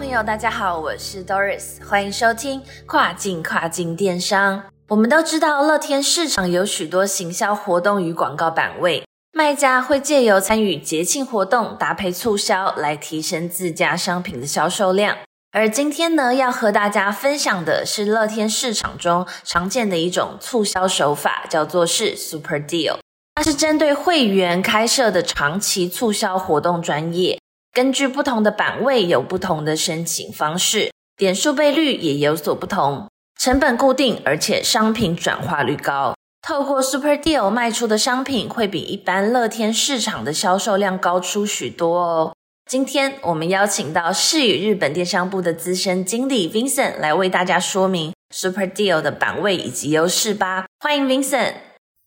朋友，大家好，我是 Doris，欢迎收听跨境跨境电商。我们都知道，乐天市场有许多行销活动与广告版位，卖家会借由参与节庆活动，搭配促销来提升自家商品的销售量。而今天呢，要和大家分享的是乐天市场中常见的一种促销手法，叫做是 Super Deal。它是针对会员开设的长期促销活动专业，根据不同的版位有不同的申请方式，点数倍率也有所不同，成本固定，而且商品转化率高。透过 Super Deal 卖出的商品会比一般乐天市场的销售量高出许多哦。今天我们邀请到世宇日本电商部的资深经理 Vincent 来为大家说明 Super Deal 的版位以及优势吧。欢迎 Vincent。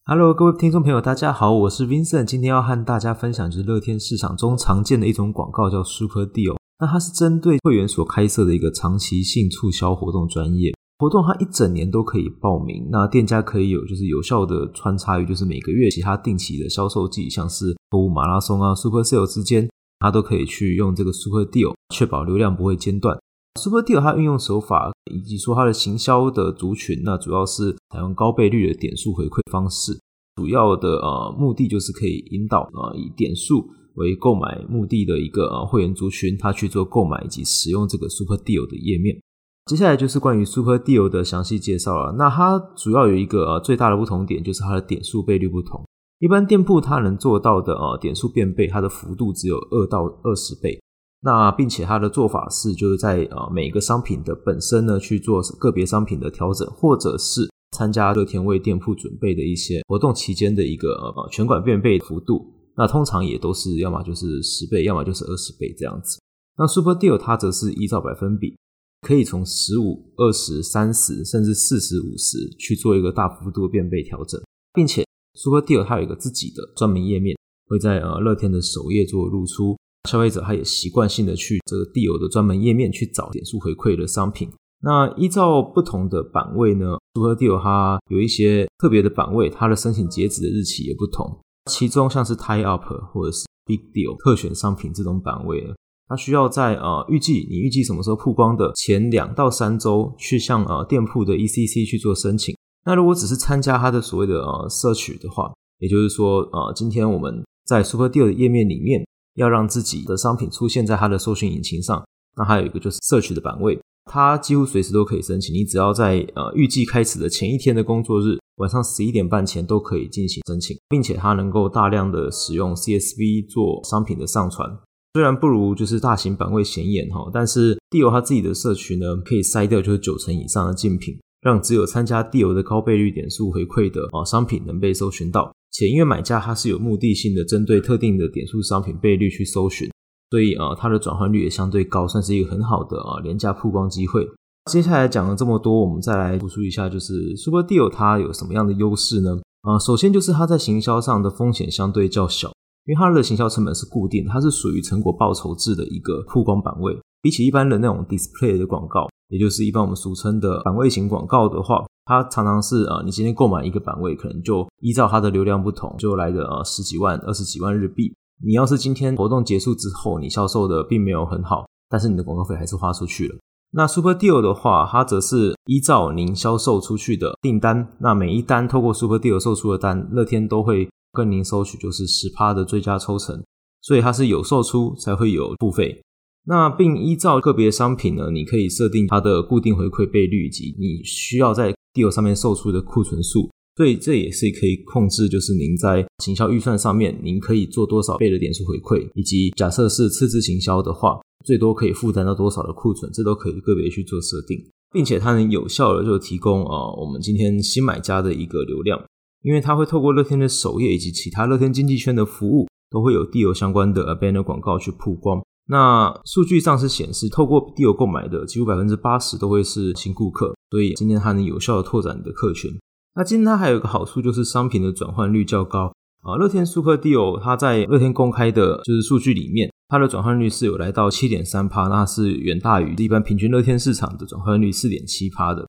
Hello，各位听众朋友，大家好，我是 Vincent。今天要和大家分享就是乐天市场中常见的一种广告，叫 Super Deal。那它是针对会员所开设的一个长期性促销活动专业活动，它一整年都可以报名。那店家可以有就是有效的穿插于就是每个月其他定期的销售季，像是购物马拉松啊、Super Sale 之间。它都可以去用这个 Super Deal，确保流量不会间断。Super Deal 它运用手法以及说它的行销的族群，那主要是采用高倍率的点数回馈方式，主要的呃目的就是可以引导呃以点数为购买目的的一个呃会员族群，他去做购买以及使用这个 Super Deal 的页面。接下来就是关于 Super Deal 的详细介绍了。那它主要有一个呃最大的不同点，就是它的点数倍率不同。一般店铺它能做到的呃点数变倍，它的幅度只有二到二十倍。那并且它的做法是，就是在呃每个商品的本身呢去做个别商品的调整，或者是参加乐天为店铺准备的一些活动期间的一个呃全馆变倍幅度。那通常也都是要么就是十倍，要么就是二十倍这样子。那 Super Deal 它则是依照百分比，可以从十五、二十、三十，甚至四十五十去做一个大幅度变倍调整，并且。Super Deal 它有一个自己的专门页面，会在呃乐天的首页做露出。消费者他也习惯性的去这个 Deal 的专门页面去找点数回馈的商品。那依照不同的版位呢，Super Deal 它有一些特别的版位，它的申请截止的日期也不同。其中像是 Tie Up 或者是 Big Deal 特选商品这种版位，它需要在呃预计你预计什么时候曝光的前两到三周去向呃店铺的 ECC 去做申请。那如果只是参加它的所谓的呃社取的话，也就是说，呃，今天我们在 Super Deal 的页面里面要让自己的商品出现在它的搜寻引擎上，那还有一个就是社取的版位，它几乎随时都可以申请。你只要在呃预计开始的前一天的工作日晚上十一点半前都可以进行申请，并且它能够大量的使用 CSV 做商品的上传。虽然不如就是大型版位显眼哈，但是 Deal 它自己的社群呢，可以筛掉就是九成以上的竞品。让只有参加 Deal 的高倍率点数回馈的啊商品能被搜寻到，且因为买家他是有目的性的针对特定的点数商品倍率去搜寻，所以啊它的转换率也相对高，算是一个很好的啊廉价曝光机会。接下来讲了这么多，我们再来复述一下，就是 Super Deal 它有什么样的优势呢？啊，首先就是它在行销上的风险相对较小，因为它的行销成本是固定，它是属于成果报酬制的一个曝光版位，比起一般的那种 Display 的广告。也就是一般我们俗称的版位型广告的话，它常常是呃，你今天购买一个版位，可能就依照它的流量不同，就来个呃十几万、二十几万日币。你要是今天活动结束之后，你销售的并没有很好，但是你的广告费还是花出去了。那 Super Deal 的话，它则是依照您销售出去的订单，那每一单透过 Super Deal 售出的单，乐天都会跟您收取就是十趴的最佳抽成，所以它是有售出才会有付费。那并依照个别商品呢，你可以设定它的固定回馈倍率以及你需要在 deal 上面售出的库存数，所以这也是可以控制，就是您在行销预算上面，您可以做多少倍的点数回馈，以及假设是次次行销的话，最多可以负担到多少的库存，这都可以个别去做设定，并且它能有效的就提供啊我们今天新买家的一个流量，因为它会透过乐天的首页以及其他乐天经济圈的服务，都会有 deal 相关的 banner 广告去曝光。那数据上是显示，透过 Deal 购买的几乎百分之八十都会是新顾客，所以今天它能有效的拓展你的客群。那今天它还有一个好处就是商品的转换率较高啊。乐天 Super Deal 它在乐天公开的就是数据里面，它的转换率是有来到七点三趴，那是远大于一般平均乐天市场的转换率四点七趴的。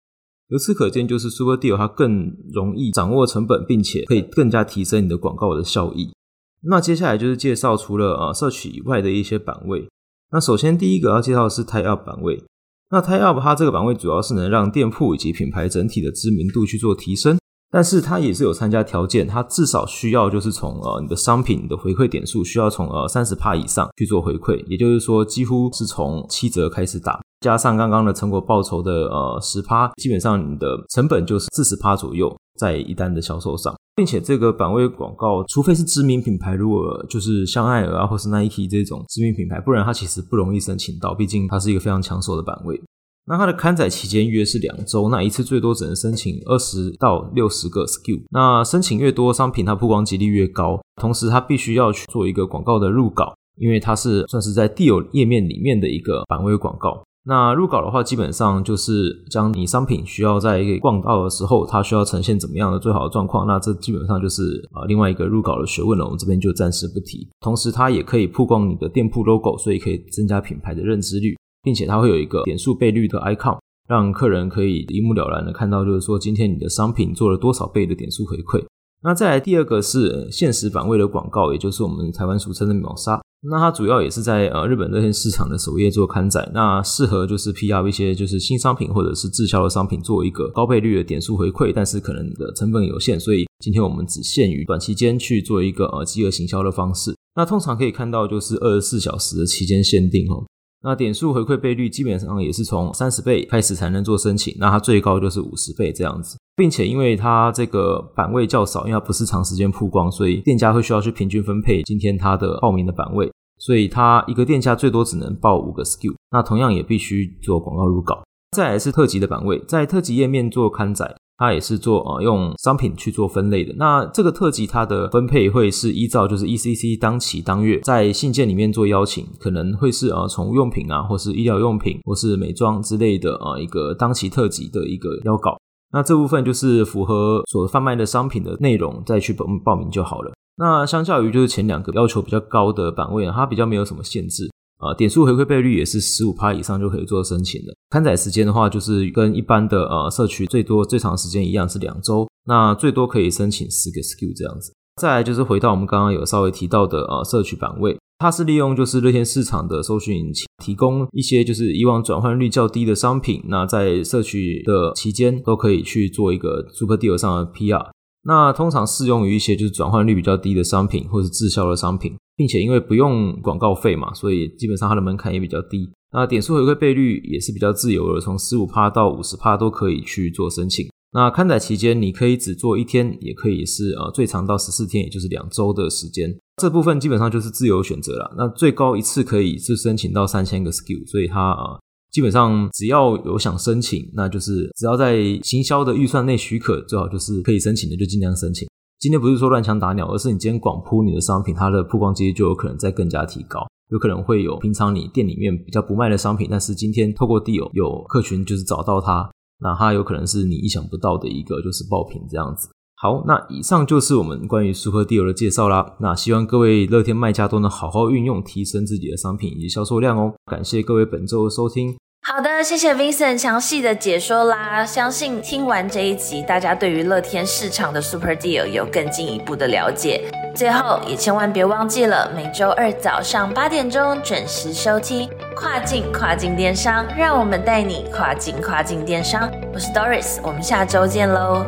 由此可见，就是 Super Deal 它更容易掌握成本，并且可以更加提升你的广告的效益。那接下来就是介绍除了呃社区以外的一些版位。那首先第一个要介绍的是 Tie Up 版位。那 Tie Up 它这个版位主要是能让店铺以及品牌整体的知名度去做提升，但是它也是有参加条件，它至少需要就是从呃你的商品的回馈点数需要从呃三十帕以上去做回馈，也就是说几乎是从七折开始打。加上刚刚的成果报酬的呃十趴，基本上你的成本就是四十趴左右在一单的销售上，并且这个版位广告，除非是知名品牌，如果就是香奈儿啊或是 Nike 这种知名品牌，不然它其实不容易申请到，毕竟它是一个非常抢手的版位。那它的刊载期间约是两周，那一次最多只能申请二十到六十个 SKU，那申请越多，商品它曝光几率越高，同时它必须要去做一个广告的入稿，因为它是算是在 Deal 页面里面的一个版位广告。那入稿的话，基本上就是将你商品需要在一个逛到的时候，它需要呈现怎么样的最好的状况。那这基本上就是啊另外一个入稿的学问了，我们这边就暂时不提。同时，它也可以曝光你的店铺 logo，所以可以增加品牌的认知率，并且它会有一个点数倍率的 icon，让客人可以一目了然的看到，就是说今天你的商品做了多少倍的点数回馈。那再来第二个是现实版位的广告，也就是我们台湾俗称的秒杀。那它主要也是在呃日本这些市场的首页做刊载，那适合就是 PR 一些就是新商品或者是滞销的商品做一个高倍率的点数回馈，但是可能的成本有限，所以今天我们只限于短期间去做一个呃饥饿行销的方式。那通常可以看到就是二十四小时的期间限定哦。那点数回馈倍率基本上也是从三十倍开始才能做申请，那它最高就是五十倍这样子，并且因为它这个版位较少，因为它不是长时间曝光，所以店家会需要去平均分配今天它的报名的版位，所以它一个店家最多只能报五个 SKU，那同样也必须做广告入稿。再来是特级的版位，在特级页面做刊载。它也是做呃用商品去做分类的。那这个特辑它的分配会是依照就是 ECC 当期当月在信件里面做邀请，可能会是呃宠物用品啊，或是医疗用品，或是美妆之类的呃一个当期特辑的一个邀稿。那这部分就是符合所贩卖的商品的内容再去报报名就好了。那相较于就是前两个要求比较高的版位啊，它比较没有什么限制。啊，点数回馈倍率也是十五趴以上就可以做申请的。刊载时间的话，就是跟一般的呃社区最多最长时间一样是两周，那最多可以申请十个 SKU 这样子。再来就是回到我们刚刚有稍微提到的呃社区版位，它是利用就是热天市场的搜寻引擎，提供一些就是以往转换率较低的商品，那在社区的期间都可以去做一个 Super Deal 上的 PR。那通常适用于一些就是转换率比较低的商品或者滞销的商品。并且因为不用广告费嘛，所以基本上它的门槛也比较低。那点数回馈倍率也是比较自由的，从十五趴到五十趴都可以去做申请。那刊载期间你可以只做一天，也可以是呃最长到十四天，也就是两周的时间。这部分基本上就是自由选择了。那最高一次可以是申请到三千个 SKU，所以它啊基本上只要有想申请，那就是只要在行销的预算内许可，最好就是可以申请的就尽量申请。今天不是说乱枪打鸟，而是你今天广铺你的商品，它的曝光几率就有可能再更加提高。有可能会有平常你店里面比较不卖的商品，但是今天透过 deal 有客群就是找到它，那它有可能是你意想不到的一个就是爆品这样子。好，那以上就是我们关于 Super Deal 的介绍啦。那希望各位乐天卖家都能好好运用，提升自己的商品以及销售量哦。感谢各位本周的收听。好的，谢谢 Vincent 详细的解说啦。相信听完这一集，大家对于乐天市场的 Super Deal 有更进一步的了解。最后，也千万别忘记了每周二早上八点钟准时收听跨境跨境电商，让我们带你跨境跨境电商。我是 Doris，我们下周见喽。